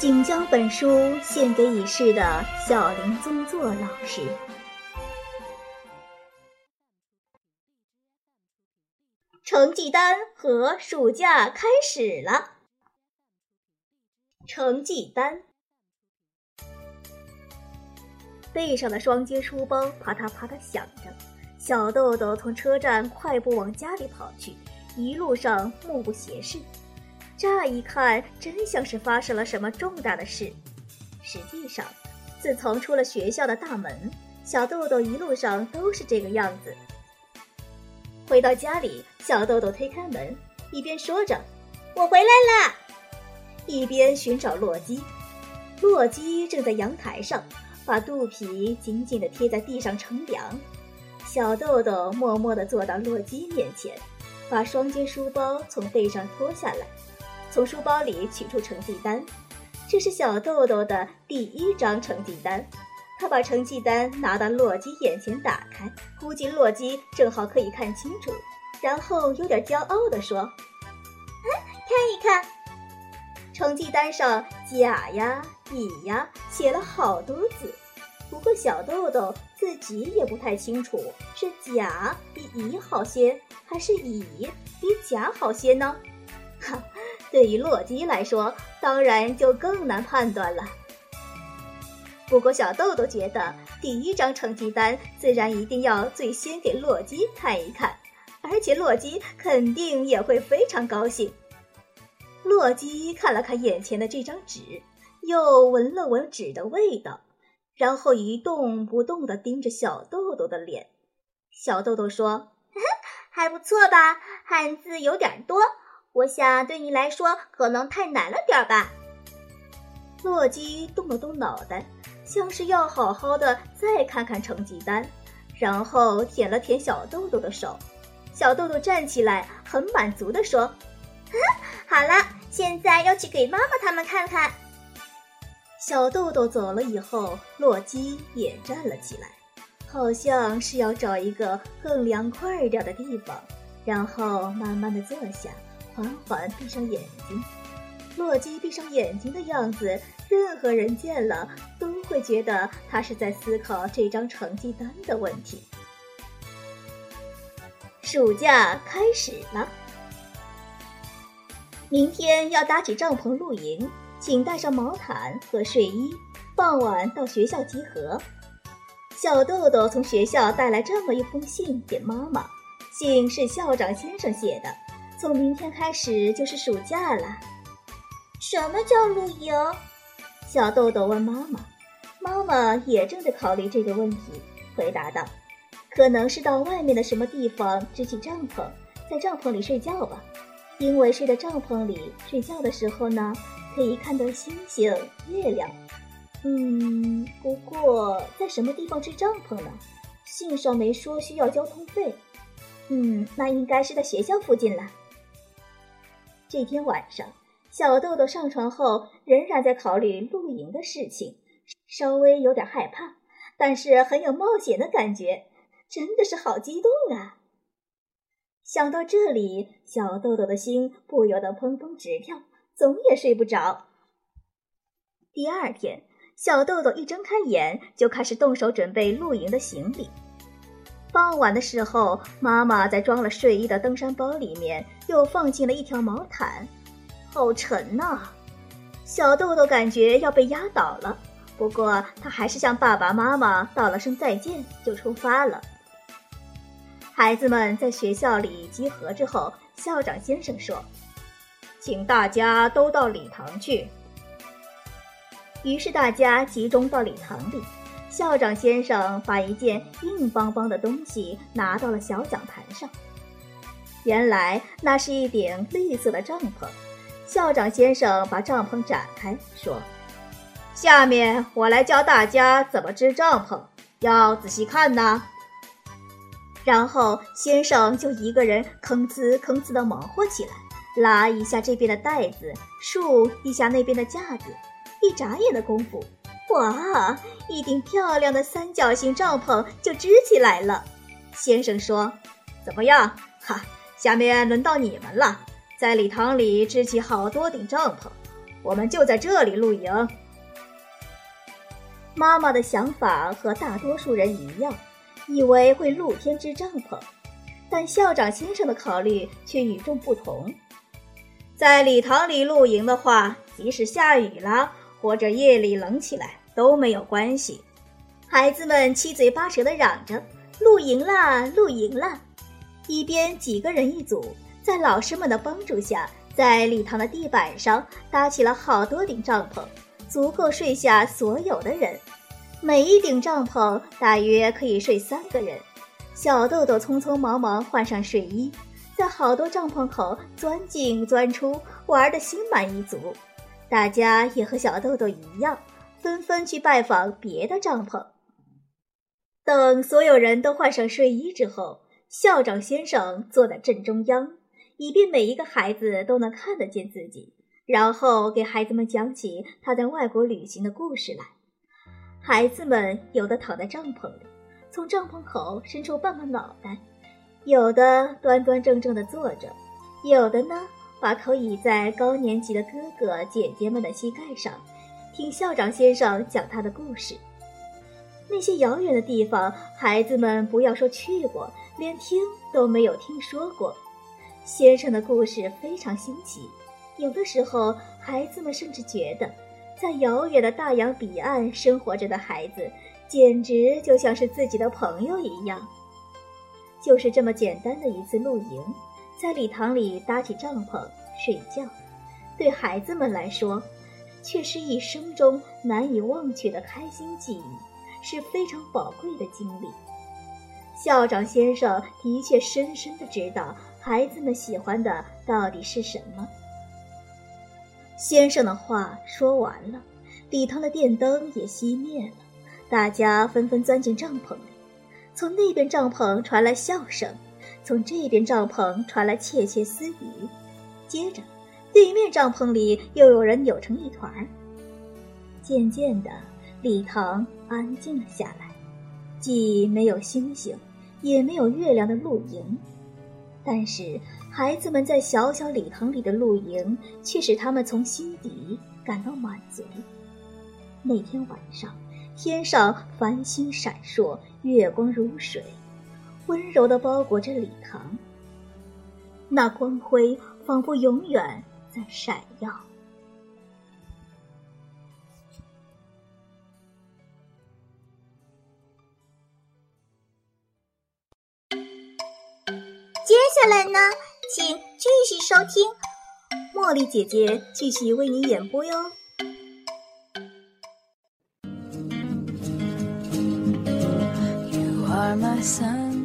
仅将本书献给已逝的小林宗作老师。成绩单和暑假开始了。成绩单，背上的双肩书包啪嗒啪嗒响着，小豆豆从车站快步往家里跑去，一路上目不斜视。乍一看，真像是发生了什么重大的事。实际上，自从出了学校的大门，小豆豆一路上都是这个样子。回到家里，小豆豆推开门，一边说着“我回来啦”，一边寻找洛基。洛基正在阳台上，把肚皮紧紧地贴在地上乘凉。小豆豆默默地坐到洛基面前，把双肩书包从背上脱下来。从书包里取出成绩单，这是小豆豆的第一张成绩单。他把成绩单拿到洛基眼前打开，估计洛基正好可以看清楚，然后有点骄傲地说：“看一看，成绩单上甲呀、乙呀写了好多字，不过小豆豆自己也不太清楚是甲比乙好些，还是乙比甲好些呢？”哈。对于洛基来说，当然就更难判断了。不过小豆豆觉得，第一张成绩单自然一定要最先给洛基看一看，而且洛基肯定也会非常高兴。洛基看了看眼前的这张纸，又闻了闻纸的味道，然后一动不动地盯着小豆豆的脸。小豆豆说：“ 还不错吧，汉字有点多。”我想对你来说可能太难了点吧。洛基动了动脑袋，像是要好好的再看看成绩单，然后舔了舔小豆豆的手。小豆豆站起来，很满足的说：“好了，现在要去给妈妈他们看看。”小豆豆走了以后，洛基也站了起来，好像是要找一个更凉快一点的地方，然后慢慢的坐下。缓缓闭上眼睛，洛基闭上眼睛的样子，任何人见了都会觉得他是在思考这张成绩单的问题。暑假开始了，明天要搭起帐篷露营，请带上毛毯和睡衣。傍晚到学校集合。小豆豆从学校带来这么一封信给妈妈，信是校长先生写的。从明天开始就是暑假了。什么叫露营？小豆豆问妈妈。妈妈也正在考虑这个问题，回答道：“可能是到外面的什么地方支起帐篷，在帐篷里睡觉吧。因为睡在帐篷里睡觉的时候呢，可以看到星星、月亮。嗯，不过在什么地方支帐篷呢？信上没说需要交通费。嗯，那应该是在学校附近了。”这天晚上，小豆豆上床后仍然在考虑露营的事情，稍微有点害怕，但是很有冒险的感觉，真的是好激动啊！想到这里，小豆豆的心不由得砰砰直跳，总也睡不着。第二天，小豆豆一睁开眼就开始动手准备露营的行李。傍晚的时候，妈妈在装了睡衣的登山包里面又放进了一条毛毯，好沉呐！小豆豆感觉要被压倒了，不过他还是向爸爸妈妈道了声再见，就出发了。孩子们在学校里集合之后，校长先生说：“请大家都到礼堂去。”于是大家集中到礼堂里。校长先生把一件硬邦邦的东西拿到了小讲台上，原来那是一顶绿色的帐篷。校长先生把帐篷展开，说：“下面我来教大家怎么支帐篷，要仔细看呐。然后先生就一个人吭哧吭哧地忙活起来，拉一下这边的带子，竖一下那边的架子。一眨眼的功夫，哇，一顶漂亮的三角形帐篷就支起来了。先生说：“怎么样？哈，下面轮到你们了，在礼堂里支起好多顶帐篷，我们就在这里露营。”妈妈的想法和大多数人一样。以为会露天支帐篷，但校长先生的考虑却与众不同。在礼堂里露营的话，即使下雨了或者夜里冷起来都没有关系。孩子们七嘴八舌地嚷着：“露营啦，露营啦！”一边几个人一组，在老师们的帮助下，在礼堂的地板上搭起了好多顶帐篷，足够睡下所有的人。每一顶帐篷大约可以睡三个人。小豆豆匆匆忙忙换上睡衣，在好多帐篷口钻进钻出，玩得心满意足。大家也和小豆豆一样，纷纷去拜访别的帐篷。等所有人都换上睡衣之后，校长先生坐在正中央，以便每一个孩子都能看得见自己，然后给孩子们讲起他在外国旅行的故事来。孩子们有的躺在帐篷里，从帐篷口伸出半个脑袋；有的端端正正地坐着；有的呢，把头倚在高年级的哥哥姐姐们的膝盖上，听校长先生讲他的故事。那些遥远的地方，孩子们不要说去过，连听都没有听说过。先生的故事非常新奇，有的时候，孩子们甚至觉得。在遥远的大洋彼岸生活着的孩子，简直就像是自己的朋友一样。就是这么简单的一次露营，在礼堂里搭起帐篷睡觉，对孩子们来说，却是一生中难以忘却的开心记忆，是非常宝贵的经历。校长先生的确深深的知道孩子们喜欢的到底是什么。先生的话说完了，礼堂的电灯也熄灭了，大家纷纷钻进帐篷里。从那边帐篷传来笑声，从这边帐篷传来窃窃私语。接着，对面帐篷里又有人扭成一团。渐渐的，礼堂安静了下来，既没有星星，也没有月亮的露营，但是。孩子们在小小礼堂里的露营，却使他们从心底感到满足。那天晚上，天上繁星闪烁，月光如水，温柔地包裹着礼堂。那光辉仿佛永远在闪耀。接下来呢？请继续收听，茉莉姐姐继续为你演播哟。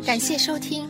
感谢收听，